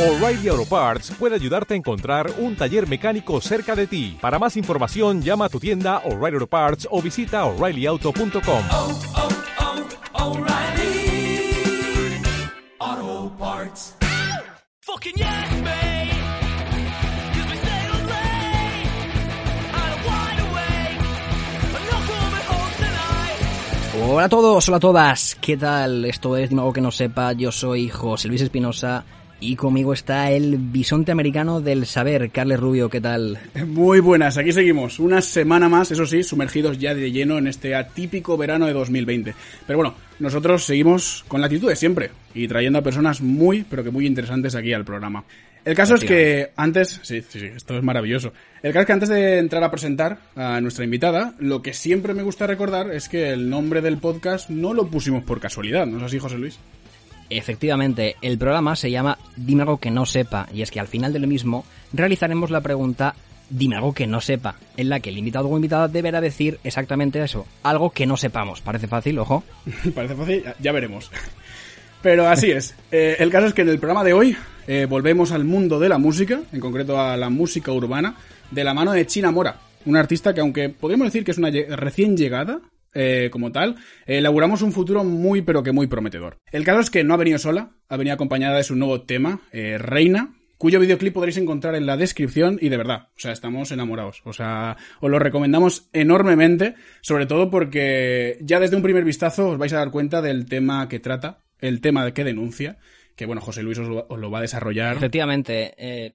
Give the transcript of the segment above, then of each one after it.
O'Reilly Auto Parts puede ayudarte a encontrar un taller mecánico cerca de ti. Para más información, llama a tu tienda O'Reilly Auto Parts o visita oreillyauto.com. oh, oh. Fucking yes, tonight. Hola a todos, hola a todas, ¿qué tal? Esto es Dime algo que no sepa, yo soy José Luis Espinosa y conmigo está el bisonte americano del saber, Carles Rubio, ¿qué tal? Muy buenas, aquí seguimos. Una semana más, eso sí, sumergidos ya de lleno en este atípico verano de 2020. Pero bueno, nosotros seguimos con la actitud de siempre y trayendo a personas muy, pero que muy interesantes aquí al programa. El caso es que antes, sí, sí, sí, esto es maravilloso. El caso es que antes de entrar a presentar a nuestra invitada, lo que siempre me gusta recordar es que el nombre del podcast no lo pusimos por casualidad, ¿no es así, José Luis? Efectivamente, el programa se llama Dime algo que no sepa y es que al final del mismo realizaremos la pregunta Dime algo que no sepa, en la que el invitado o invitada deberá decir exactamente eso, algo que no sepamos. Parece fácil, ojo. Parece fácil, ya, veremos. Pero así es. Eh, el caso es que en el programa de hoy eh, volvemos al mundo de la música, en concreto a la música urbana, de la mano de China Mora, una artista que aunque podríamos decir que es una recién llegada, eh, como tal, eh, elaboramos un futuro muy pero que muy prometedor. El caso es que no ha venido sola, ha venido acompañada de su nuevo tema, eh, Reina, cuyo videoclip podréis encontrar en la descripción y de verdad, o sea, estamos enamorados. O sea, os lo recomendamos enormemente, sobre todo porque ya desde un primer vistazo os vais a dar cuenta del tema que trata, el tema que denuncia, que bueno, José Luis os lo, va a desarrollar. Efectivamente,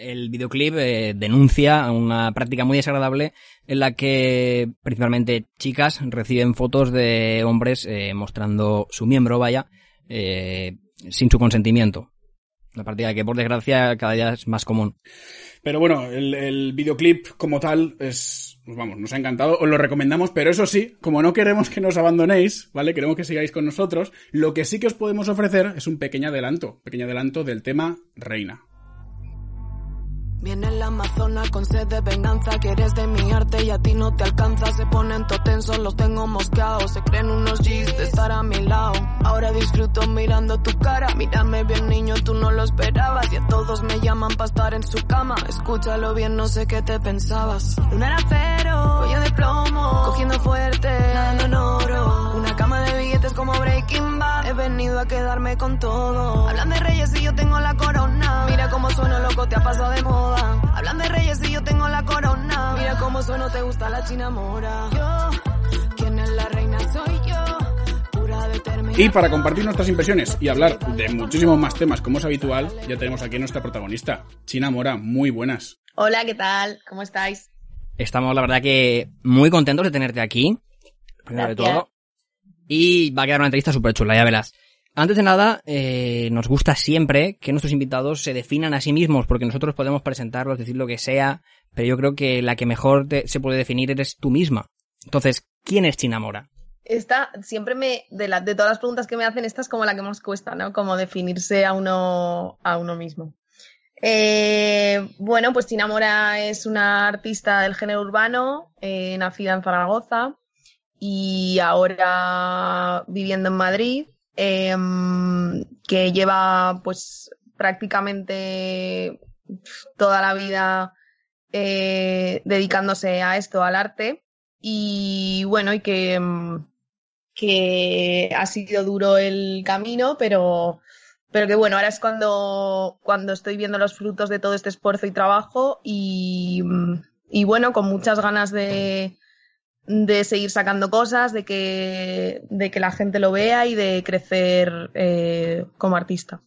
el videoclip eh, denuncia una práctica muy desagradable en la que principalmente chicas reciben fotos de hombres eh, mostrando su miembro, vaya, eh, sin su consentimiento. La práctica que por desgracia cada día es más común. Pero bueno, el, el videoclip como tal es, pues vamos, nos ha encantado, os lo recomendamos, pero eso sí, como no queremos que nos abandonéis, ¿vale? Queremos que sigáis con nosotros, lo que sí que os podemos ofrecer es un pequeño adelanto, pequeño adelanto del tema Reina. Viene el Amazonas con sed de venganza, que eres de mi arte y a ti no te alcanza. Se ponen to tensos, los tengo mosqueados. Se creen unos G's de estar a mi lado. Ahora disfruto mirando tu cara. Mírame bien, niño, tú no lo esperabas. Y a todos me llaman para estar en su cama. Escúchalo bien, no sé qué te pensabas. Luna era cero, de plomo. Cogiendo fuerte, nadando en oro. De billetes como Breaking Bad. He venido a quedarme con todo. Hablan de reyes y yo tengo la corona. Mira cómo sueno, loco, te ha pasado de moda. Hablan de reyes y yo tengo la corona. Mira cómo sueno, te gusta la china mora. Yo, ¿quién es la reina? Soy yo. Pura determinación. Y para compartir nuestras impresiones y hablar de muchísimos más temas como es habitual, ya tenemos aquí a nuestra protagonista, China Mora, muy buenas. Hola, ¿qué tal? ¿Cómo estáis? Estamos, la verdad, que muy contentos de tenerte aquí. Primero de Gracias. todo. Y va a quedar una entrevista súper chula, ya verás. Antes de nada, eh, nos gusta siempre que nuestros invitados se definan a sí mismos, porque nosotros podemos presentarlos, decir lo que sea, pero yo creo que la que mejor se puede definir eres tú misma. Entonces, ¿quién es China Mora? Esta siempre me, de, de todas las preguntas que me hacen, esta es como la que más cuesta, ¿no? Como definirse a uno, a uno mismo. Eh, bueno, pues Tina Mora es una artista del género urbano, eh, nacida en Zaragoza y ahora viviendo en Madrid, eh, que lleva pues prácticamente toda la vida eh, dedicándose a esto, al arte. Y bueno, y que, mm, que ha sido duro el camino, pero, pero que bueno, ahora es cuando, cuando estoy viendo los frutos de todo este esfuerzo y trabajo y, mm, y bueno, con muchas ganas de, de seguir sacando cosas, de que, de que la gente lo vea y de crecer eh, como artista.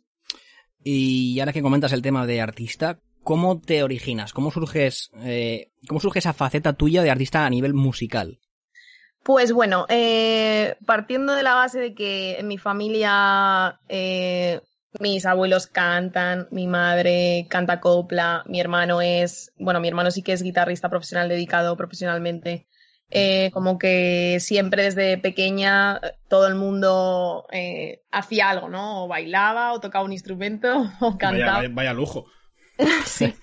Y ahora que comentas el tema de artista, ¿cómo te originas? ¿Cómo surges, eh, cómo surge esa faceta tuya de artista a nivel musical? Pues bueno, eh, partiendo de la base de que en mi familia eh, mis abuelos cantan, mi madre canta copla, mi hermano es, bueno, mi hermano sí que es guitarrista profesional dedicado profesionalmente. Eh, como que siempre desde pequeña eh, todo el mundo eh, hacía algo, ¿no? O bailaba, o tocaba un instrumento, o cantaba. vaya- vaya lujo. Sí.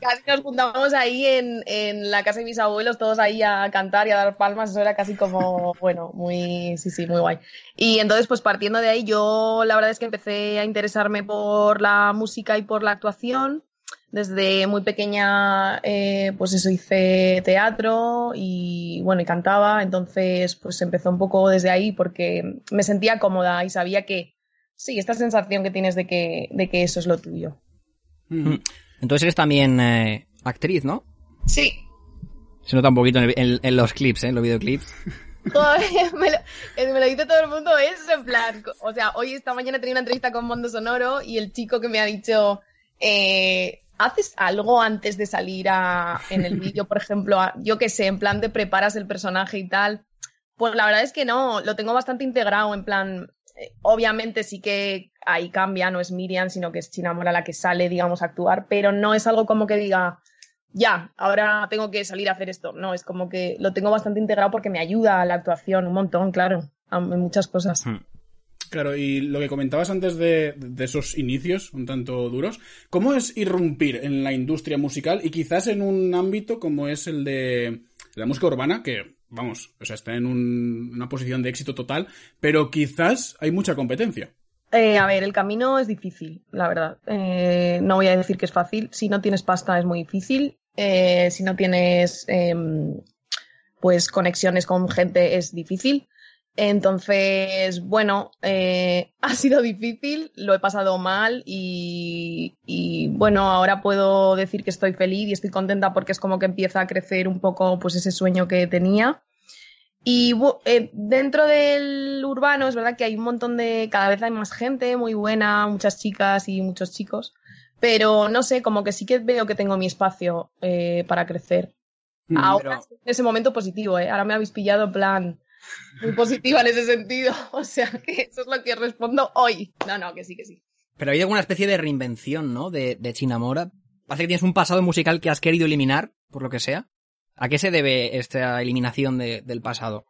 casi nos juntábamos ahí en, en la casa de mis abuelos, todos ahí a cantar y a dar palmas, eso era casi como, bueno, muy, sí, sí, muy guay. Y entonces, pues partiendo de ahí, yo la verdad es que empecé a interesarme por la música y por la actuación. Desde muy pequeña, eh, pues eso, hice teatro y bueno, y cantaba, entonces pues empezó un poco desde ahí porque me sentía cómoda y sabía que, sí, esta sensación que tienes de que, de que eso es lo tuyo. Mm. Entonces eres también eh, actriz, ¿no? Sí, Se nota un poquito en, el- en- en los clips, ¿eh? En los videoclips. Joder, me lo, eh, me lo dice todo el mundo, es en plan, o sea, hoy esta mañana tenía una entrevista con Mondo Sonoro y el chico que me ha dicho, eh, ¿haces algo antes de salir a, en el vídeo, por ejemplo, yo qué sé, en plan de preparas el personaje y tal? Pues la verdad es que no, lo tengo bastante integrado, en plan, eh, obviamente sí que ahí cambia, no es Miriam, sino que es Chinamora la que sale, digamos, a actuar, pero no es algo como que diga, ya, ahora tengo que salir a hacer esto. No, es como que lo tengo bastante integrado porque me ayuda a la actuación un montón, claro, en muchas cosas. Claro, y lo que comentabas antes de, esos inicios un tanto duros, ¿cómo es irrumpir en la industria musical y quizás en un ámbito como es el de la música urbana, que, vamos, o sea, está en un- una posición de éxito total, pero quizás hay mucha competencia? Eh, a ver, el camino es difícil, la verdad. Eh, no voy a decir que es fácil. Si no tienes pasta es muy difícil. Eh, si no tienes em, pues conexiones con gente es difícil. Entonces, bueno, eh, ha sido difícil, lo he pasado mal y, y, bueno, ahora puedo decir que estoy feliz y estoy contenta porque es como que empieza a crecer un poco pues ese sueño que tenía. Y eh, dentro del urbano es verdad que hay un montón de, cada vez hay más gente muy buena, muchas chicas y muchos chicos, pero no sé, como que sí que veo que tengo mi espacio eh, para crecer. Mm, Ahora pero- en ese momento positivo, ¿eh? ahora me habéis pillado en plan muy positiva en ese sentido, o sea que eso es lo que respondo hoy. No, no, que sí, que sí. Pero hay alguna especie de reinvención, ¿no? De, de Chinamora. Parece que tienes un pasado musical que has querido eliminar, por lo que sea. ¿A qué se debe esta eliminación de- del pasado?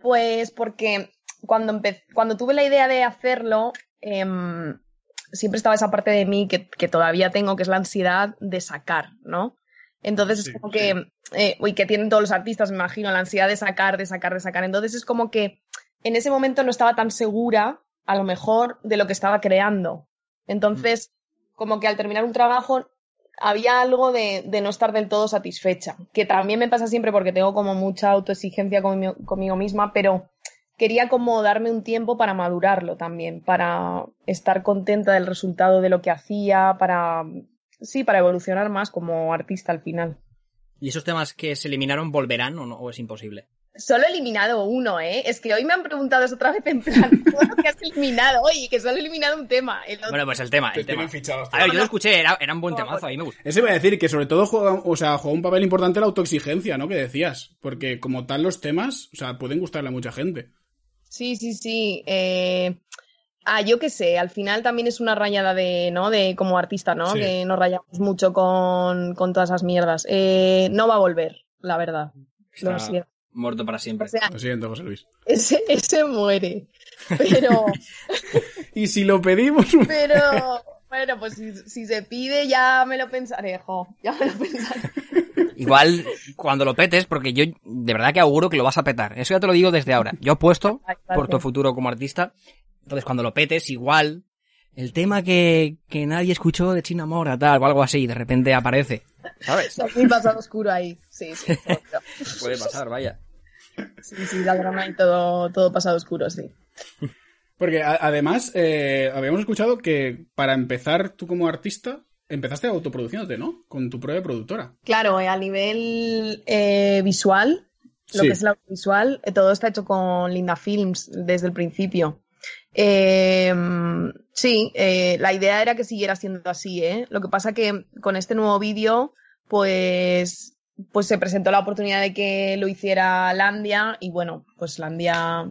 Pues porque cuando, cuando tuve la idea de hacerlo, em, siempre estaba esa parte de mí que, que todavía tengo, que es la ansiedad de sacar, ¿no? Entonces Sí, es como que, eh, uy, que tienen todos los artistas, me imagino, la ansiedad de sacar, de sacar, de sacar. Entonces es como que en ese momento no estaba tan segura, a lo mejor, de lo que estaba creando. Entonces, como que al terminar un trabajo había algo de, de no estar del todo satisfecha, que también me pasa siempre porque tengo como mucha autoexigencia conmigo, conmigo misma, pero quería como darme un tiempo para madurarlo también, para estar contenta del resultado de lo que hacía, para, sí, para evolucionar más como artista al final. ¿Y esos temas que se eliminaron volverán o no? ¿O es imposible? Solo he eliminado uno, ¿eh? Es que hoy me han preguntado eso otra vez en plan, todo lo que has eliminado, oye, que solo he eliminado un tema. El otro- Bueno, pues el tema, Te el tema. tienen fichados A ver, yo lo escuché, era, era un buen temazo, a mí me gusta. Eso iba a decir que sobre todo juega, o sea, juega un papel importante la autoexigencia, ¿no? Que decías. Porque como tal los temas, o sea, pueden gustarle a mucha gente. Sí, sí, sí. Eh, ah, yo qué sé, al final también es una rayada de, ¿no? De como artista, ¿no? Sí. Que nos rayamos mucho con, con todas esas mierdas. Eh, no va a volver, la verdad. Lo siento. muerto para siempre. O sea, Lo siento, José Luis. ese, ese muere. Pero, Y si lo pedimos... pero, bueno, pues si, si se pide ya me lo pensaré, jo, ya me lo pensaré. Igual cuando lo petes, porque yo de verdad que auguro que lo vas a petar. Eso ya te lo digo desde ahora. Yo apuesto Ay, por tu futuro como artista. Entonces cuando lo petes, igual el tema que, que nadie escuchó de China Mora, tal, o algo así, de repente aparece. ¿Sabes? Mi pasado oscuro ahí. Sí, sí. Puede pasar, vaya. Sí, sí, la drama y todo, todo pasado oscuro, sí. Porque a- además, eh, habíamos escuchado que para empezar tú como artista, empezaste autoproduciéndote, ¿no? Con tu propia productora. Claro, eh, a nivel eh, visual, lo Sí. que es el audiovisual, eh, todo está hecho con Linda Films desde el principio. Eh, sí, eh, la idea era que siguiera siendo así, ¿eh? Lo que pasa que con este nuevo vídeo, pues, pues se presentó la oportunidad de que lo hiciera Landia y bueno, pues Landia,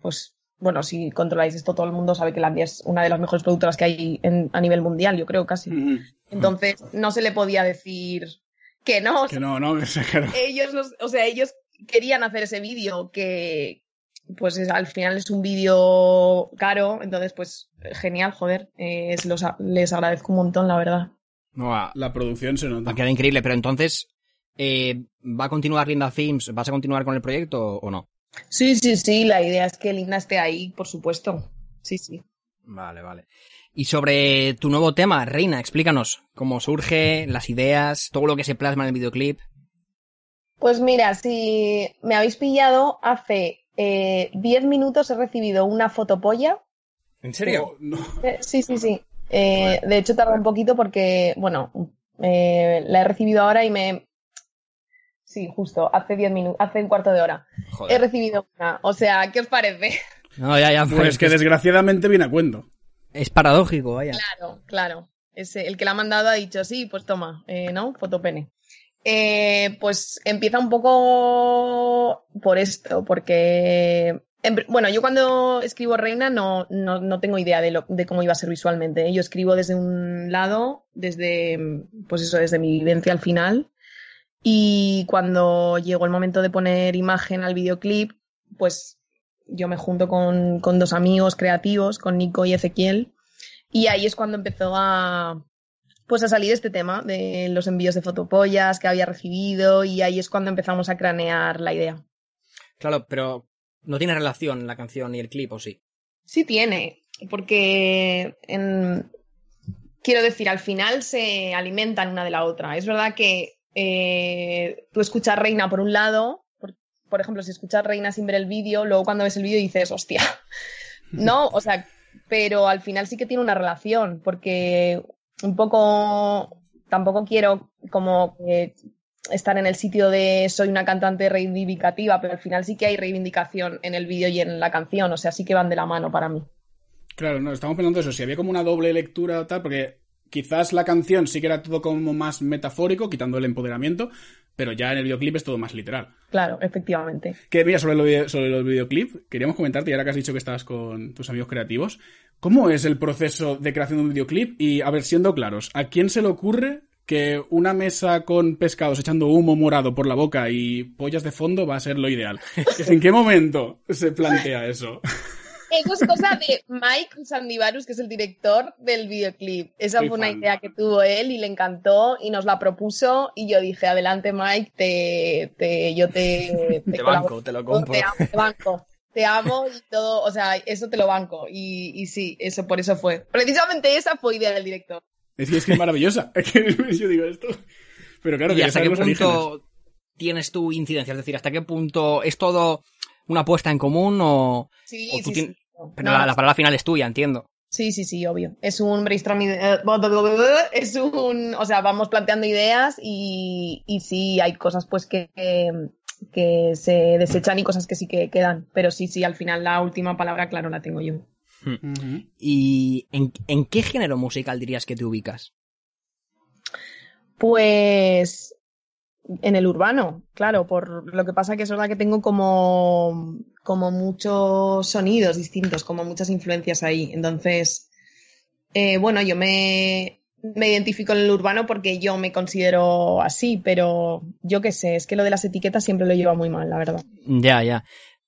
pues bueno, si controláis esto, todo el mundo sabe que Landia es una de las mejores productoras que hay en- a nivel mundial, yo creo casi. Entonces, no se le podía decir que no. Que no, no, o sea, claro. ellos, o sea, ellos querían hacer ese vídeo que, pues es- al final es un vídeo caro, entonces pues genial, joder, eh, es- los a- les agradezco un montón, la verdad. No, La producción se nota. a quedar increíble, pero entonces, eh, ¿va a continuar Linda Films? ¿Vas a continuar con el proyecto o no? Sí, sí, sí, la idea es que Linda esté ahí, por supuesto. Sí, sí. Vale, vale. Y sobre tu nuevo tema, Reina, explícanos cómo surge, las ideas, todo lo que se plasma en el videoclip. Pues mira, si me habéis pillado, hace eh, 10 minutos he recibido una fotopolla. ¿En Oh, no. Eh, sí, sí, sí. Eh, de hecho, tarda un poquito porque, bueno, eh, la he recibido ahora y me... Sí, justo, hace 10 minutos, hace un cuarto de hora. He recibido una. O sea, ¿qué os parece? No, ya, ya. Pues que desgraciadamente viene a cuento. Es paradójico, vaya. Claro, claro. Ese, el que la ha mandado ha dicho, sí, pues toma, eh, ¿no? Fotopene. Eh, pues empieza un poco por esto, porque, bueno, yo cuando escribo Reina no, no, no tengo idea de, lo, de cómo iba a ser visualmente. Yo escribo desde un lado, desde, pues eso, desde mi vivencia al final. Y cuando llegó el momento de poner imagen al videoclip, pues yo me junto con, con dos amigos creativos, con Nico y Ezequiel, y ahí es cuando empezó a pues a salir este tema de los envíos de fotopollas que había recibido y ahí es cuando empezamos a cranear la idea. Claro, pero no tiene relación la canción y el clip, ¿o sí? Sí tiene, porque en- quiero decir, al final se alimentan una de la otra. Es verdad que eh, tú escuchas Reina por un lado, por, por ejemplo, si escuchas Reina sin ver el vídeo, luego cuando ves el vídeo dices, hostia, no, o sea, pero al final sí que tiene una relación, porque un poco, tampoco quiero como estar en el sitio de soy una cantante reivindicativa, pero al final sí que hay reivindicación en el vídeo y en la canción, o sea, sí que van de la mano para mí. Claro, no, estamos pensando eso, si había como una doble lectura o tal, porque quizás la canción sí que era todo como más metafórico, quitando el empoderamiento, pero ya en el videoclip es todo más literal. Claro, efectivamente. Que mira, sobre, lo sobre los videoclips, queríamos comentarte, y ahora que has dicho que estabas con tus amigos creativos, ¿cómo es el proceso de creación de un videoclip? Y, a ver, siendo claros, ¿a quién se le ocurre que una mesa con pescados echando humo morado por la boca y pollas de fondo va a ser lo ideal? ¿En qué momento se plantea eso? Eso es cosa de Mike Sandivarus, que es el director del videoclip. Esa fue una fan. idea que tuvo él y le encantó y nos la propuso y yo dije, adelante Mike, te, te, yo te, Te colaboro, banco, te lo compro. Te amo, te banco. Te amo y todo, o sea, eso te lo banco. Y, y sí, eso por eso fue. Precisamente esa fue idea del director. Es que es, que es maravillosa. Es que yo digo esto. Pero claro, ¿Y hasta qué orígenes. punto tienes tu incidencia? Es decir, ¿hasta qué punto es todo una apuesta en común o...? Sí, O tú sí. Pero No, la, la palabra final es tuya, entiendo. Sí, sí, sí, obvio. Es un brainstorming. eh, Es un. O sea, vamos planteando ideas y, y sí, hay cosas pues que, que, que se desechan y cosas que sí que quedan. Pero sí, sí, al final la última palabra, claro, la tengo yo. Ujú. ¿Y en, en qué género musical dirías que te ubicas? Pues. En el urbano, claro, por lo que pasa que es verdad que tengo como, como muchos sonidos distintos, como muchas influencias ahí. Entonces, eh, bueno, yo me, me identifico en el urbano porque yo me considero así, pero yo qué sé, es que lo de las etiquetas siempre lo lleva muy mal, la verdad. Ya, ya.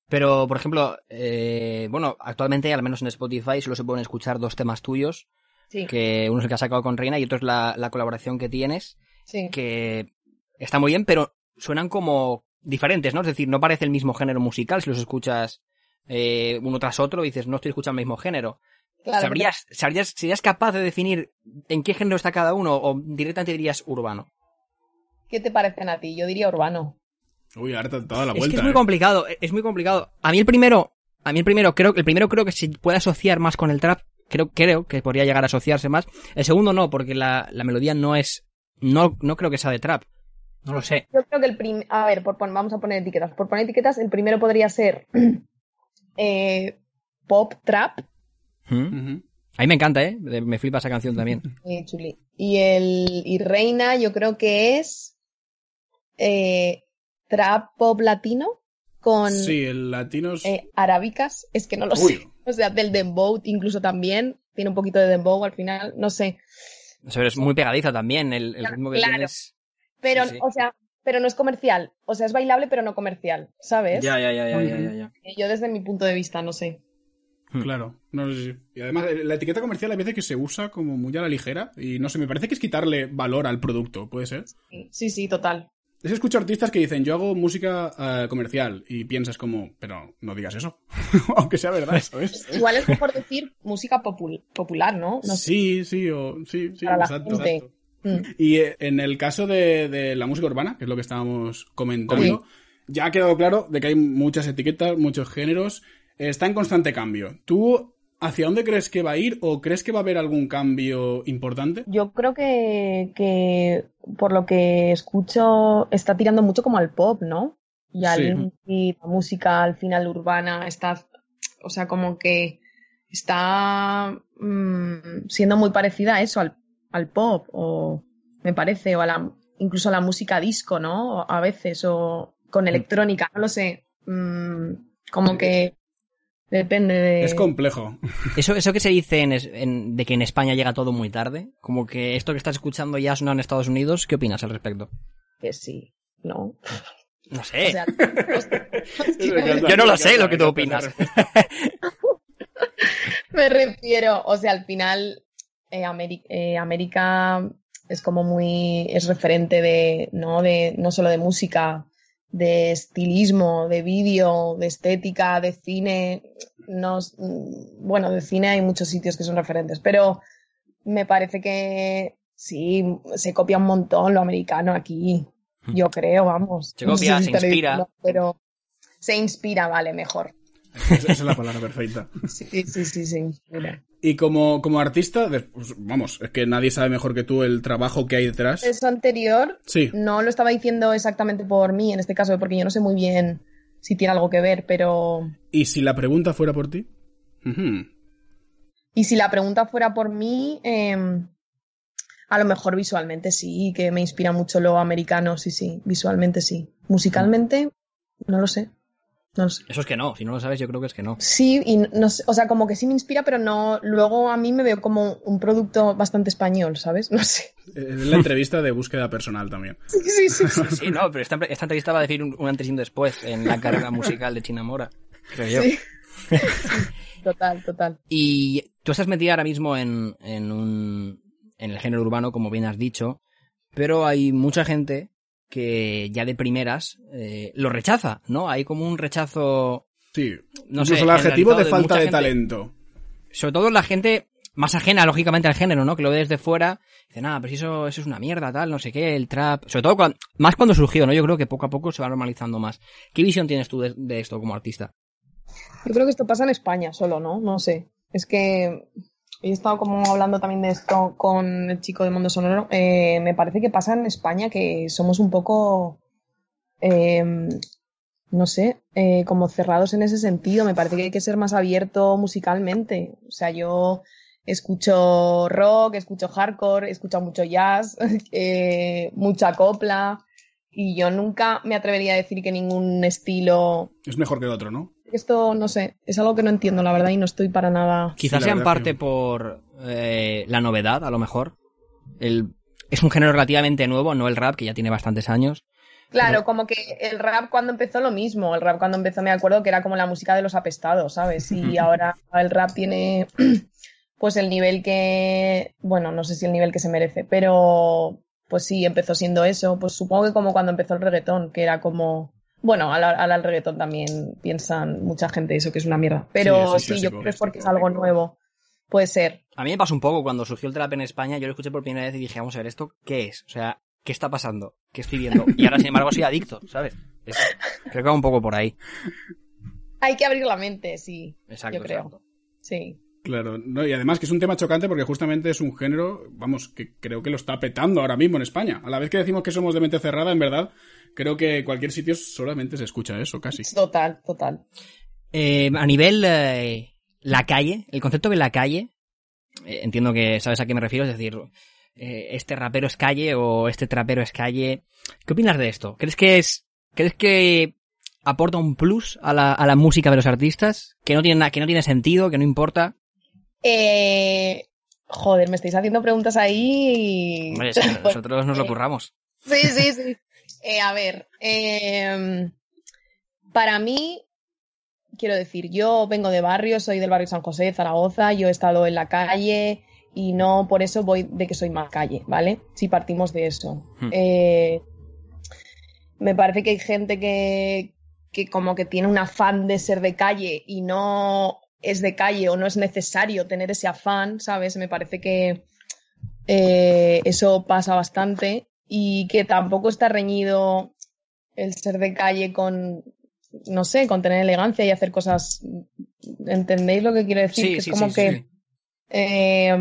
Pero, por ejemplo, eh, bueno, actualmente, al menos en Spotify, solo se pueden escuchar dos temas tuyos, Sí, que uno es el que has sacado con Reina y otro es la, la colaboración que tienes, sí. que está muy bien, pero suenan como diferentes, ¿no? Es decir, no parece el mismo género musical si los escuchas eh, uno tras otro y dices, no estoy escuchando el mismo género. Claro, ¿Sabrías, sabrías, ¿Serías capaz de definir en qué género está cada uno o directamente dirías urbano? ¿Qué te parecen a ti? Yo diría urbano. Uy, ahora te has dado la es vuelta. que es muy eh. complicado, es muy complicado. A mí el primero, a mí el primero creo que el primero creo que se puede asociar más con el trap, creo creo que podría llegar a asociarse más. El segundo no, porque la, la melodía no es no no creo que sea de trap. No lo sé. Yo creo que el primer. A ver, por pon- vamos a poner etiquetas. Por poner etiquetas, el primero podría ser eh, pop trap. ¿Mm? A mí me encanta, ¿eh? Me flipa esa canción también. Eh, chuli. Y el y Reina, yo creo que es eh, trap pop latino con Sí, el latino es... eh, arábicas. Es que no lo Uy. sé. O sea, del dembow incluso también. Tiene un poquito de dembow al final. No sé. O sea, es muy pegadiza también el, el ritmo que Claro. tienes. Pero, Sí, sí. o sea, pero no es comercial. O sea, es bailable, pero no comercial. ¿Sabes? Ya, ya, ya, ya, ya, ya, ya. Yo desde mi punto de vista, no sé. Hmm. Claro, no sé si. Y además, eh, la etiqueta comercial a veces que se usa como muy a la ligera y no sé, me parece que es quitarle valor al producto, ¿puede ser? Sí, sí, total. Es que escucho artistas que dicen, yo hago música eh, comercial y piensas como, pero no digas eso, aunque sea verdad, ¿sabes? Igual es mejor decir música popul- popular, ¿no? No sé. Sí, sí, o, sí, sí, Para la exacto, gente. exacto. Mm. Y eh, en el caso de, de la música urbana, que es lo que estábamos comentando, ya ha quedado claro de que hay muchas etiquetas, muchos géneros, está en constante cambio. ¿Tú hacia dónde crees que va a ir o crees que va a haber algún cambio importante? Yo creo que, que por lo que escucho está tirando mucho como al pop, ¿no? Y al Sí. la música al final urbana está, o sea, como que está mm, siendo muy parecida a eso, al, al pop, o me parece, o a la, incluso a la música disco, ¿no? A veces, o con electrónica, no lo sé. Mm, como que depende de... Es complejo. Eso, eso que se dice en, en- de que en España llega todo muy tarde, como que esto que estás escuchando ya sonó en Estados Unidos, ¿qué opinas al respecto? Que sí, ¿no? No sé. O sea, Yo no lo sé lo que tú opinas. Me refiero, o sea, al final eh, eh, América es como muy, es referente de, ¿no? De, no solo de música, de estilismo, de vídeo, de estética, de cine. Nos, mm, bueno, de cine hay muchos sitios que son referentes, pero me parece que sí, se copia un montón lo americano aquí. Yo creo, vamos. Se copia, si se inspira. diciendo, pero se inspira, vale, mejor. Esa esa es la palabra perfecta. Sí, sí, sí, se inspira. Y como, como artista, pues, vamos, es que nadie sabe mejor que tú el trabajo que hay detrás. Eso anterior Sí, no lo estaba diciendo exactamente por mí, en este caso, porque yo no sé muy bien si tiene algo que ver, pero... y si la pregunta fuera por ti. Y si la pregunta fuera por mí, eh, a lo mejor visualmente sí, que me inspira mucho lo americano, sí, sí, visualmente sí. Musicalmente, no lo sé. No sé. Eso es que no, si no lo sabes yo creo que es que no. Sí, y no sé, o sea, como que sí me inspira, pero no, luego a mí me veo como un producto bastante español, ¿sabes? No sé. Es la entrevista de búsqueda personal también. Sí, sí, sí. sí. Sí, no, pero esta, esta entrevista va a decir un, un antes y un después en la carrera musical de China Mora, creo yo. Sí. Total, total. Y tú estás metida ahora mismo en, en un en el género urbano, como bien has dicho, pero hay mucha gente que ya de primeras eh, lo rechaza, ¿no? Hay como un rechazo, Sí. no Incluso sé, el adjetivo de falta de gente. talento. Sobre todo la gente más ajena, lógicamente, al género, ¿no? Que lo ve desde fuera, dice, nada, pero si eso, eso es una mierda, tal, no sé qué, el trap. Sobre todo, más cuando surgió, ¿no? Yo creo que poco a poco se va normalizando más. ¿Qué visión tienes tú de, de esto como artista? Yo creo que esto pasa en España solo, ¿no? No sé. Es que he estado como hablando también de esto con el chico de Mundo Sonoro. Eh, me parece que pasa en España que somos un poco, eh, no sé, eh, como cerrados en ese sentido. Me parece que hay que ser más abierto musicalmente. O sea, yo escucho rock, escucho hardcore, escucho mucho jazz, mucha copla. Y yo nunca me atrevería a decir que ningún estilo Es mejor que otro, ¿no? Esto, no sé, es algo que no entiendo, la verdad, y no estoy para nada. Quizás sea en parte que- por eh, la novedad, a lo mejor. El, es un género relativamente nuevo, no el rap, que ya tiene bastantes años. Claro, como que el rap cuando empezó lo mismo. El rap cuando empezó me acuerdo que era como la música de los apestados, ¿sabes? Y ahora el rap tiene pues el nivel que, bueno, no sé si el nivel que se merece, pero pues sí, empezó siendo eso. Pues supongo que como cuando empezó el reggaetón, que era como, bueno, al, al, reggaetón también piensan mucha gente eso que es una mierda. Pero Sí, yo creo que es porque es algo nuevo. Puede ser. A mí me pasó un poco cuando surgió el trap en España, yo lo escuché por primera vez y dije, vamos a ver, ¿esto qué es? O sea, ¿qué está pasando? ¿Qué estoy viendo? Y ahora, sin embargo, soy adicto, ¿sabes? Es- creo que va un poco por ahí. Hay que abrir la mente, sí. Exacto, yo creo. exacto. Sí. Claro, no, y además que es un tema chocante porque justamente es un género, vamos, que creo que lo está petando ahora mismo en España. A la vez que decimos que somos de mente cerrada, en verdad, creo que en cualquier sitio solamente se escucha eso, casi. Total, total. Eh, a nivel eh, la calle, el concepto de la calle, eh, entiendo que sabes a qué me refiero, es decir, eh, este rapero es calle o este trapero es calle. ¿Qué opinas de esto? ¿Crees que es, crees que aporta un plus a la, a la música de los artistas? Que no tiene que no tiene sentido, que no importa. Eh, joder, me estáis haciendo preguntas ahí. y- Hombre, nosotros nos lo curramos. Sí, sí, sí. Eh, a ver, eh, para mí quiero decir, yo vengo de barrio, soy del barrio San José, de Zaragoza, yo he estado en la calle y no por eso voy de que soy más calle, ¿vale? Si partimos de eso. Hmm. Eh, me parece que hay gente que, que como que tiene un afán de ser de calle y no es de calle o no es necesario tener ese afán, ¿sabes? Me parece que eh, eso pasa bastante y que tampoco está reñido el ser de calle con, no sé, con tener elegancia y hacer cosas. ¿Entendéis lo que quiero decir? Sí, que es como sí, que eh,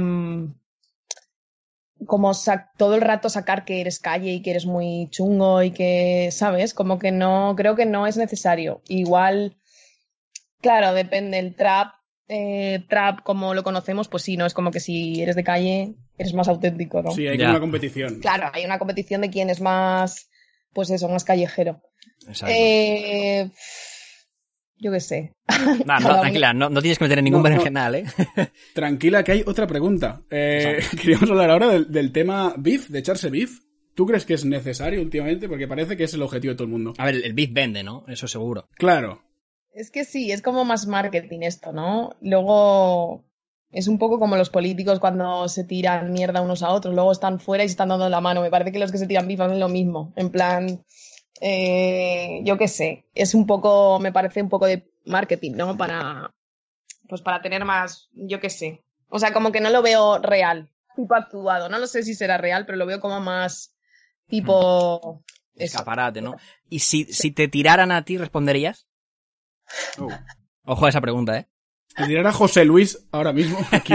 como todo el rato sacar que eres calle y que eres muy chungo y que, ¿sabes? Como que no, creo que no es necesario. Igual, claro, depende. El trap, eh, trap como lo conocemos, pues sí, ¿no? Es como que si eres de calle, eres más auténtico, ¿no? Sí, hay Ya. una competición. Claro, hay una competición de quién es más, pues eso, más callejero. Exacto. Eh, yo qué sé. Nah, no, tranquila, no, no tienes que meter en ningún No, no. berenjenal, ¿eh? Tranquila, que hay otra pregunta. Eh, queríamos hablar ahora del, del tema beef, de echarse beef. ¿Tú crees que es necesario últimamente? Porque parece que es el objetivo de todo el mundo. A ver, el beat vende, ¿no? Eso seguro. Claro. Es que sí, es como más marketing esto, ¿no? Luego es un poco como los políticos cuando se tiran mierda unos a otros, luego están fuera y se están dando la mano. Me parece que los que se tiran bif hacen lo mismo. En plan, eh, yo qué sé, es un poco, me parece un poco de marketing, ¿no? Para, pues para tener más, yo qué sé. O sea, como que no lo veo real, tipo actuado. No lo sé si será real, pero lo veo como más tipo... Eso. Escaparate, ¿no? Y si, si te tiraran a ti, ¿responderías? Oh. Ojo a esa pregunta, ¿eh? Te dirá José Luis ahora mismo aquí.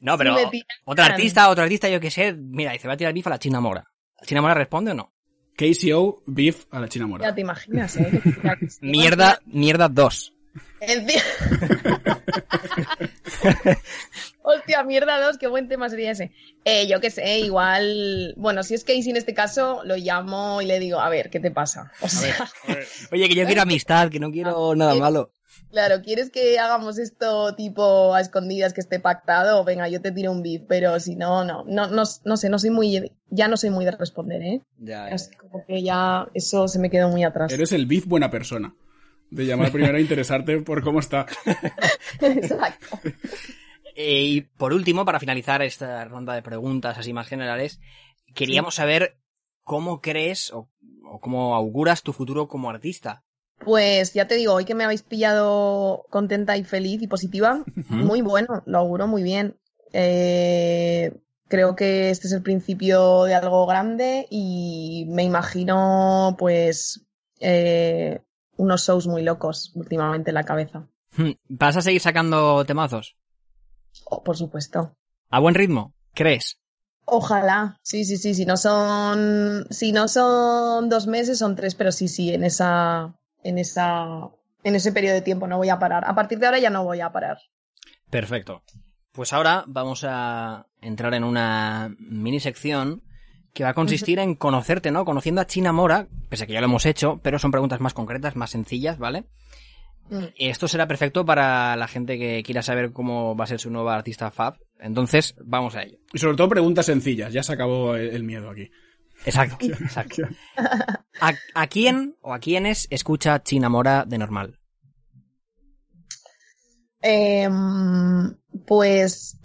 No, pero otra artista, otro artista, yo que sé, mira, y se va a tirar beef a la China Mora. ¿La China Mora responde o no? KCO beef a la China Mora. Ya te imaginas, ¿eh? Mierda, mierda 2. Encima- Hostia, mierda dos, qué buen tema sería ese. Eh, yo qué sé, igual. Bueno, si es Casey en este caso, lo llamo y le digo, a ver, ¿qué te pasa? O sea, Oye, que yo quiero amistad, que no quiero nada eh, malo. claro, ¿quieres que hagamos esto tipo a escondidas que esté pactado? Venga, yo te tiro un beef, pero si no, no, no, no, no sé, no soy muy, ya no soy muy de responder, ¿eh? Ya, Es como que ya eso se me quedó muy atrás. Eres el beef buena persona. De llamar primero a interesarte por cómo está. Exacto. Eh, y por último, para finalizar esta ronda de preguntas así más generales, queríamos saber cómo crees o, o cómo auguras tu futuro como artista. Pues ya te digo, hoy que me habéis pillado contenta y feliz y positiva, muy bueno, lo auguro muy bien. Eh, creo que este es el principio de algo grande y me imagino pues eh, unos shows muy locos últimamente en la cabeza. Hmm, ¿Vas a seguir sacando temazos? Oh, por supuesto. ¿A buen ritmo? ¿Crees? Ojalá, sí, sí, sí, si no son, si no son dos meses, son tres, pero sí, sí, en esa, en esa, en ese periodo de tiempo no voy a parar. A partir de ahora ya no voy a parar. Perfecto. Pues ahora vamos a entrar en una mini sección que va a consistir en conocerte, ¿no? Conociendo a China Mora, pese a que ya lo hemos hecho, pero son preguntas más concretas, más sencillas, ¿vale? Mm. Esto será perfecto para la gente que quiera saber cómo va a ser su nueva artista Fab. Entonces, vamos a ello. Y sobre todo preguntas sencillas. Ya se acabó el, miedo aquí. Exacto, exacto. ¿A, a quién o a quiénes escucha China Mora de normal? Em, pues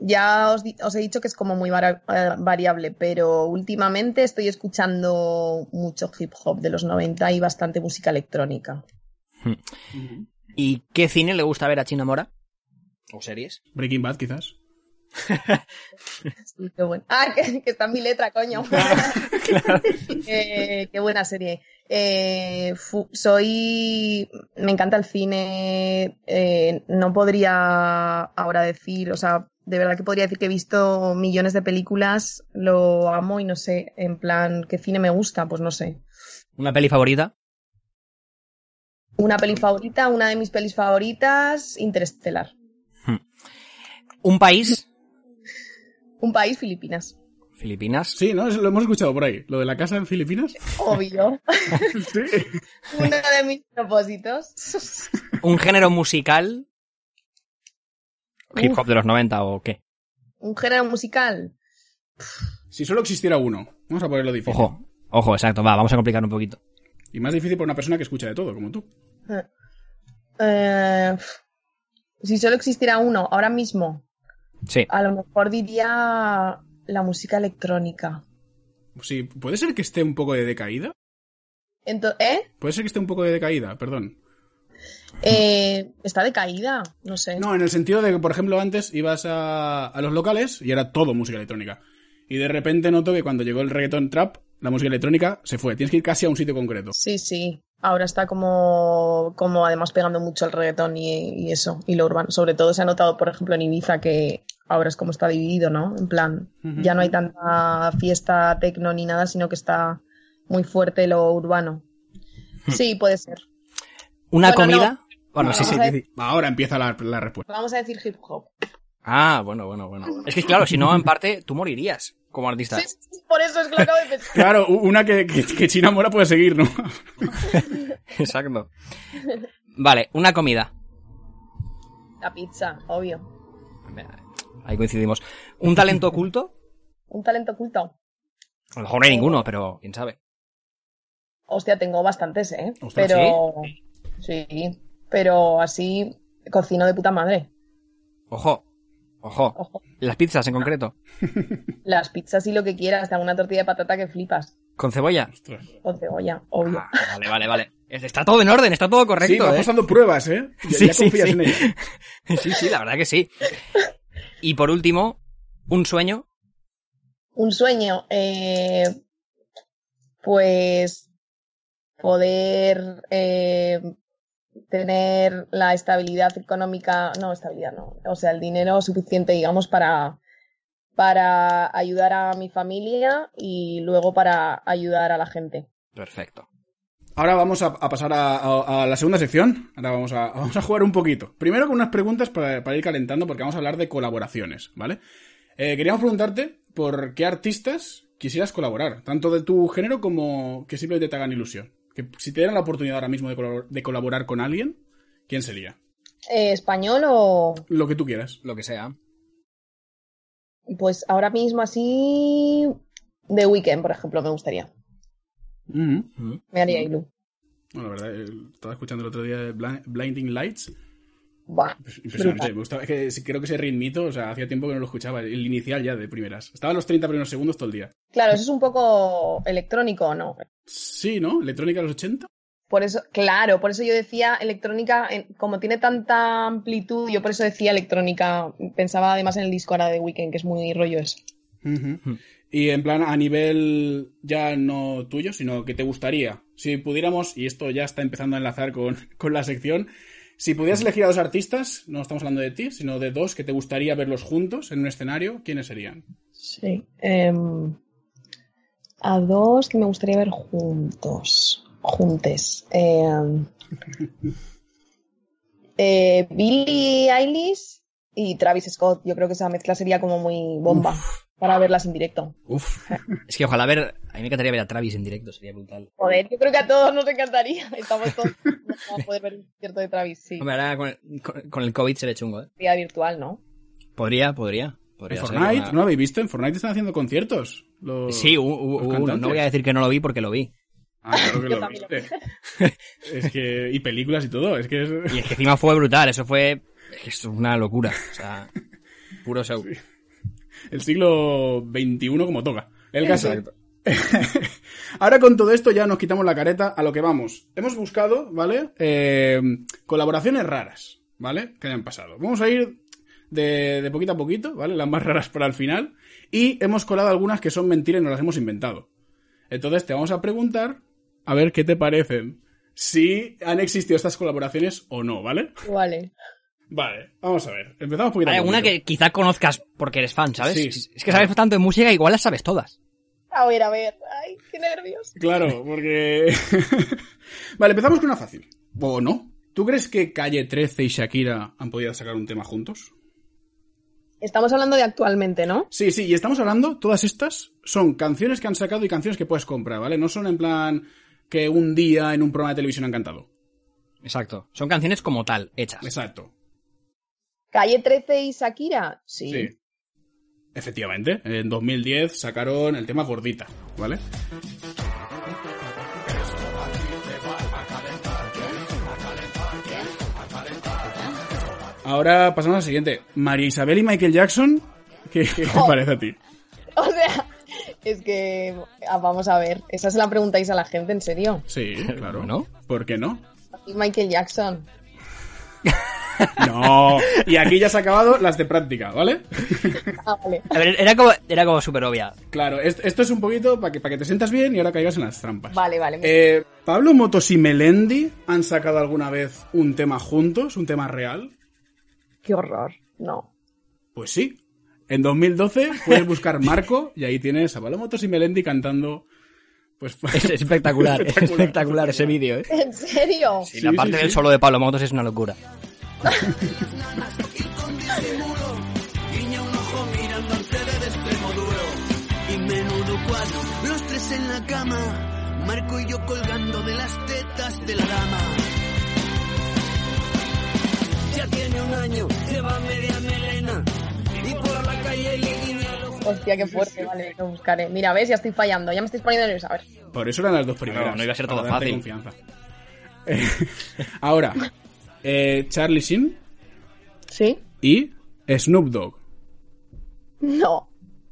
ya os, he dicho que es como muy eh, variable, pero últimamente estoy escuchando mucho hip hop de los 90 y bastante música electrónica. ¿Y qué cine le gusta ver a China Mora? ¿O series? Breaking Bad, quizás. Sí, qué bueno. Ah, que, que está en mi letra, coño. Eh, qué buena serie. Eh, soy. Me encanta el cine. eh, no podría ahora decir, o sea, de verdad que podría decir que he visto millones de películas, lo amo y no sé, en plan, ¿qué cine me gusta? Pues no sé. ¿Una peli favorita? Una peli favorita, una de mis pelis favoritas, Interestelar. ¿Un país? Un país, Filipinas. Filipinas. Sí, ¿no? Lo hemos escuchado por ahí. Lo de la casa en Filipinas. Obvio. Sí. Uno de mis propósitos. ¿Un género musical? ¿Hip Uf. hop de los 90 o qué? Un género musical. Si solo existiera uno. Vamos a ponerlo difícil. Ojo, ojo, exacto, va, vamos a complicar un poquito. Y más difícil para una persona que escucha de todo, como tú. Eh, si solo existiera uno ahora mismo, Sí. a lo mejor diría la música electrónica. Sí, puede ser que esté un poco de decaída. Ento- ¿Eh? Puede ser que esté un poco de decaída, perdón. Eh, Está decaída, no sé. No, en el sentido de que, por ejemplo, antes ibas a, a los locales y era todo música electrónica. Y de repente noto que cuando llegó el reggaeton trap, la música electrónica se fue. Tienes que ir casi a un sitio concreto. Sí, sí. Ahora está como, como además pegando mucho el reggaetón y, y eso, y lo urbano. Sobre todo se ha notado, por ejemplo, en Ibiza que ahora es como está dividido, ¿no? En plan, ya no hay tanta fiesta tecno ni nada, sino que está muy fuerte lo urbano. Sí, puede ser. ¿Una Bueno, comida? Bueno, No, sí, sí. Ahora empieza la, la respuesta. Vamos a decir hip hop. Ah, bueno, bueno, bueno. Es que claro, si no, en parte, tú morirías como artista. Sí, por eso es que lo acabo de pensar. Claro, una que, que, que China Mora puede seguir, ¿no? Exacto. Vale, una comida. La pizza, obvio. Ahí coincidimos. ¿Un talento oculto? Un talento oculto. A lo mejor no hay ninguno, pero quién sabe. Hostia, tengo bastantes, ¿eh? Ostras, pero. ¿sí? pero así cocino de puta madre. Ojo, ojo. Ojo. Las pizzas en concreto. Las pizzas y lo que quieras, hago una tortilla de patata que flipas. ¿Con cebolla? Ostras. Con cebolla, obvio. Ah, vale, vale, vale. Está todo en orden, está todo sí, correcto. va ¿eh? pasando pruebas, ¿eh? Ya, Sí, ya sí, confías sí. en ella. Sí, sí, la verdad que sí. Y por último, un sueño. Un sueño, eh, pues poder eh, tener la estabilidad económica, no, estabilidad no, o sea, el dinero suficiente, digamos, para, para ayudar a mi familia y luego para ayudar a la gente. Perfecto. Ahora vamos a, a pasar a, a- a la segunda sección. Ahora vamos a, vamos a jugar un poquito. Primero con unas preguntas para, para ir calentando, porque vamos a hablar de colaboraciones, ¿vale? Eh, queríamos preguntarte por qué artistas quisieras colaborar, tanto de tu género como que simplemente te hagan ilusión. Que si te dieran la oportunidad ahora mismo de, colabor- de colaborar con alguien, ¿quién sería? Eh, ¿Español o...? Lo que tú quieras. Lo que sea. Pues ahora mismo así... The Weeknd, por ejemplo, me gustaría. Ujú. Me haría ilu. Bueno, la verdad, estaba escuchando el otro día Bli- Blinding Lights. Buah, Pues, Impresionante. Me gustaba, es que creo que ese ritmito, o sea, hacía tiempo que no lo escuchaba. El inicial ya de primeras. Estaba en los 30 primeros segundos todo el día. Claro, eso es un poco electrónico, ¿no? Sí, ¿no? Electrónica de los 80. Por eso, claro, por eso yo decía electrónica, como tiene tanta amplitud, yo por eso decía electrónica. Pensaba además en el disco ahora de Weekend, que es muy rollo eso. Ujú. Y en plan, a nivel ya no tuyo, sino que te gustaría, si pudiéramos, y esto ya está empezando a enlazar con, con la sección, si pudieras elegir a dos artistas, no estamos hablando de ti, sino de dos que te gustaría verlos juntos en un escenario, ¿quiénes serían? Sí. em, a dos que me gustaría ver juntos. Juntes. Eh, Billie Eilish y Travis Scott. Yo creo que esa mezcla sería como muy bomba para verlas en directo. Uf. Es que ojalá ver. A mí me encantaría ver a Travis en directo, sería brutal. Joder, yo creo que a todos nos encantaría. Estamos todos a poder ver el concierto de Travis, sí. Hombre, ahora con el, con- con el COVID sería chungo, ¿eh? Vía virtual, ¿no? Podría, podría. En Fortnite, una- ¿no habéis visto? En Fortnite están haciendo conciertos. Los, Sí, los uno. No voy a decir que no lo vi porque lo vi. Ah, claro que Yo lo viste. es que, y películas y todo, es que es... Y es que encima fue brutal. Eso fue. Es una locura. O sea, puro show. el siglo XXI como toca. El caso. Ahora con todo esto ya nos quitamos la careta a lo que vamos. Hemos buscado, ¿vale? Eh, colaboraciones raras, ¿vale? Que hayan pasado. Vamos a ir de, de poquito a poquito, ¿vale? Las más raras para el final. Y hemos colado algunas que son mentiras y nos las hemos inventado. Entonces te vamos a preguntar a ver qué te parecen. Si han existido estas colaboraciones o no, ¿vale? Vale. Vale, vamos a ver. Empezamos poquito a Hay alguna poquito. que quizá conozcas porque eres fan, ¿sabes? Sí. Es que sabes tanto de música, igual las sabes todas. A ver, a ver. Ay, qué nervios. Claro, porque... vale, empezamos con una fácil. ¿O no? ¿Tú crees que Calle 13 y Shakira han podido sacar un tema juntos? Estamos hablando de actualmente, ¿no? Sí, sí, y estamos hablando, todas estas son canciones que han sacado y canciones que puedes comprar, ¿vale? No son en plan que un día en un programa de televisión han cantado. Exacto. Son canciones como tal, hechas. Exacto. Calle 13 y Shakira. Sí. Sí. Efectivamente, en 2010 sacaron el tema Gordita, ¿vale? Ahora pasamos al siguiente. María Isabel y Michael Jackson. ¿Qué, qué te Oh. parece a ti? O sea, es que ah, vamos a ver, esa se la preguntáis a la gente, en serio. Sí, claro. ¿No? ¿Por qué no? Y Michael Jackson. No. Y aquí ya se ha acabado las de práctica, ¿vale? Ah, vale. A ver, era como, era como súper obvia. Claro, est- esto es un poquito para que, para que te sientas bien y ahora caigas en las trampas. Vale, vale. Eh, Pablo Motos y Melendi han sacado alguna vez un tema juntos, un tema real. Qué horror. No. Pues sí. En 2012 puedes buscar Marco y ahí tienes a Pablo Motos y Melendi cantando. Pues Es espectacular, es espectacular ese vídeo, ¿eh? ¿En serio? Sí, la parte del solo de Pablo Motos es una locura. Guiña un ojo mirando al CD de extremo duro. Y menudo cuadro, los tres en la cama. Marco y yo colgando de las tetas de la dama. Ya tiene un año, lleva media melena. Y por la calle le. Hostia, qué fuerte. Vale, lo buscaré. Mira, ves, ya estoy fallando. Ya me estáis poniendo nerviosa. A ver. Por eso eran las dos primeras. No, no iba a ser todo fácil. confianza. Eh, ahora, eh, Charlie Sheen ¿Sí? y Snoop Dogg. No.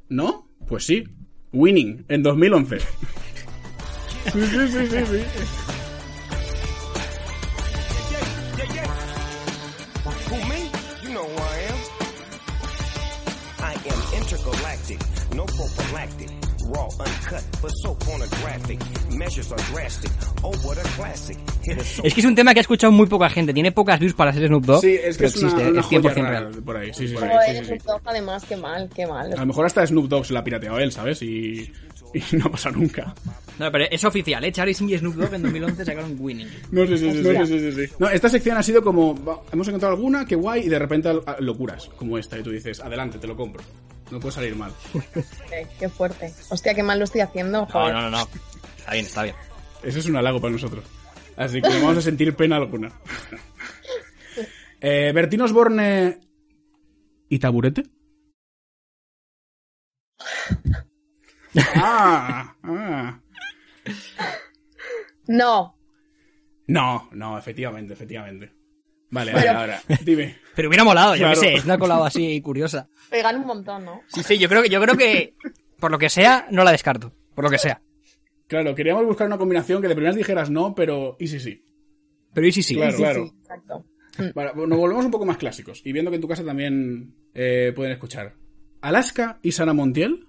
¿No? Pues sí. Winning en 2011. Sí, sí, sí, sí, sí. Intergalactic, no prophylactic. Raw, uncut, but so pornographic. Measures are drastic. Oh, what a classic. Es que es un tema que ha escuchado muy poca gente. Tiene pocas views para ser Snoop Dogg. Sí, es que pero es una, existe, una es joya 100% rara real. por ahí. Sí, sí, sí, Joder, sí, sí, Snoop sí. Dogg, además, qué mal, qué mal. A lo mejor hasta Snoop Dogg se la ha pirateado él, ¿sabes? Y, y no pasa nunca. No, pero es oficial, ¿eh? Charlie y Snoop Dogg en 2011 sacaron Winning. No, sí, sí, sí, Hostia. sí, sí, sí, sí. No, esta sección ha sido como, hemos encontrado alguna, qué guay, y de repente locuras, como esta, y tú dices, adelante, te lo compro. No puede salir mal. Eh, Qué fuerte. Hostia, qué mal lo estoy haciendo. No, Joder. no, no, no. Está bien, está bien. Eso es un halago para nosotros. Así que no vamos a sentir pena alguna. eh, Bertín Osborne y Taburete. Ah, ah. No. No, no, efectivamente, efectivamente. Vale, Pero- ahora, ahora, dime. Pero hubiera molado, yo Claro. qué sé, es una colado así curiosa. Pegan un montón, ¿no? Sí, sí, yo creo que, yo creo que, por lo que sea, no la descarto. Por lo que sea. Claro, queríamos buscar una combinación que de primeras dijeras no, pero y sí, sí. Pero y sí, sí. Claro, Sí, claro. sí, exacto. Vale, nos volvemos un poco más clásicos. Y viendo que en tu casa también eh, pueden escuchar. Alaska y Sana Montiel.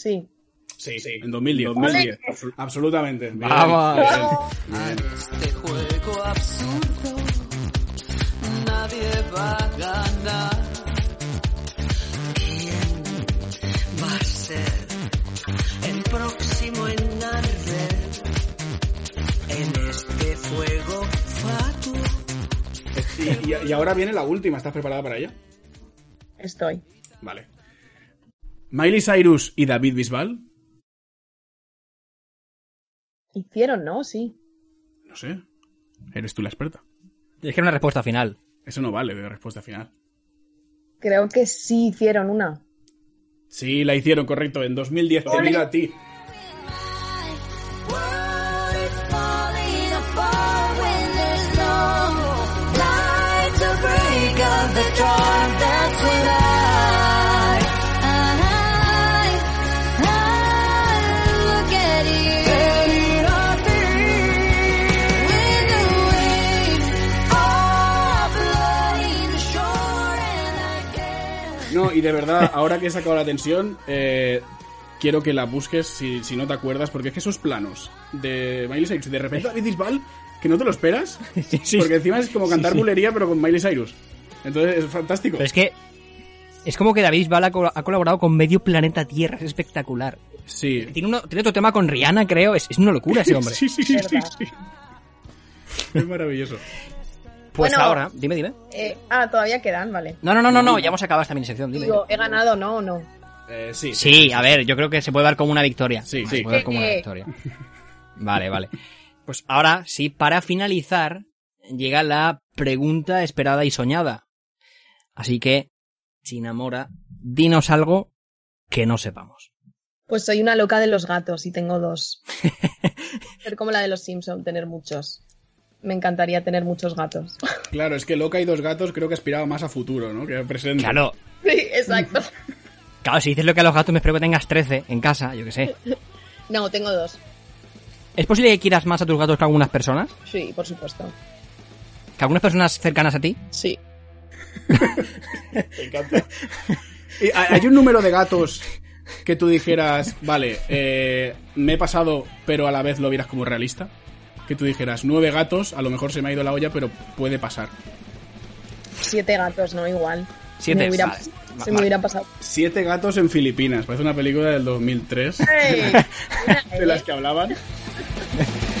Sí. Sí, sí. En 2010. 2010. Absu- Absolutamente. Bien, Vamos. bien, bien. Este juego absurdo, nadie va a ganar. ¿Quién va a ser el próximo en arder en este fuego fatuo? Y, y- y ahora viene la última. ¿Estás preparada para ella? Estoy. Vale. Miley Cyrus y David Bisbal. Hicieron, ¿no? Sí. No sé. Eres tú la experta. Es que era una respuesta final. Eso no vale de respuesta final. Creo que sí hicieron una. Sí, la hicieron, correcto. En 2010. Te mira a ti. Y de verdad, ahora que he sacado la tensión, eh, quiero que la busques si, si no te acuerdas, porque es que esos planos de Miley Cyrus y de repente David Bisbal, que no te lo esperas, porque encima es como cantar bulería pero con Miley Cyrus. Entonces es fantástico. Pero es que es como que David Bisbal ha, col- ha colaborado con medio planeta Tierra, es espectacular. Sí. Tiene, uno, tiene otro tema con Rihanna, creo, es, es una locura ese hombre. Sí, sí, sí, sí. Es maravilloso. Pues Bueno. ahora, dime, dime. Eh, ah, todavía quedan, vale. No, no, no, no, no, ya hemos acabado esta minisección, dime. Digo, ¿he ganado no o no? Eh, sí. Sí, a ver, yo creo que se puede dar como una victoria. Sí, Se sí. puede dar como una victoria. Vale, vale. Pues ahora, sí, para finalizar, llega la pregunta esperada y soñada. Así que, Chinamora, dinos algo que no sepamos. Pues soy una loca de los gatos y tengo dos. Ser como la de los Simpson, tener muchos. Me encantaría tener muchos gatos. Claro, es que Loca y dos gatos creo que aspiraba más a futuro, ¿no? Que a presente. Claro, sí, exacto. claro, si dices lo que a los gatos me espero que tengas 13 en casa, yo que sé. No, tengo dos. ¿Es posible que quieras más a tus gatos que a algunas personas? Sí, por supuesto. ¿Que algunas personas cercanas a ti? Sí. Y hay hay un número de gatos que tú dijeras, vale, eh, me he pasado, pero a la vez lo vieras como realista. Que tú dijeras, nueve gatos, a lo mejor se me ha ido la olla, pero puede pasar. Siete gatos, ¿no? Igual. Siete, Me hubiera- vale. se me hubiera pasado. Siete gatos en Filipinas, parece una película del 2003, ¡Ey! Mira, de las que hablaban.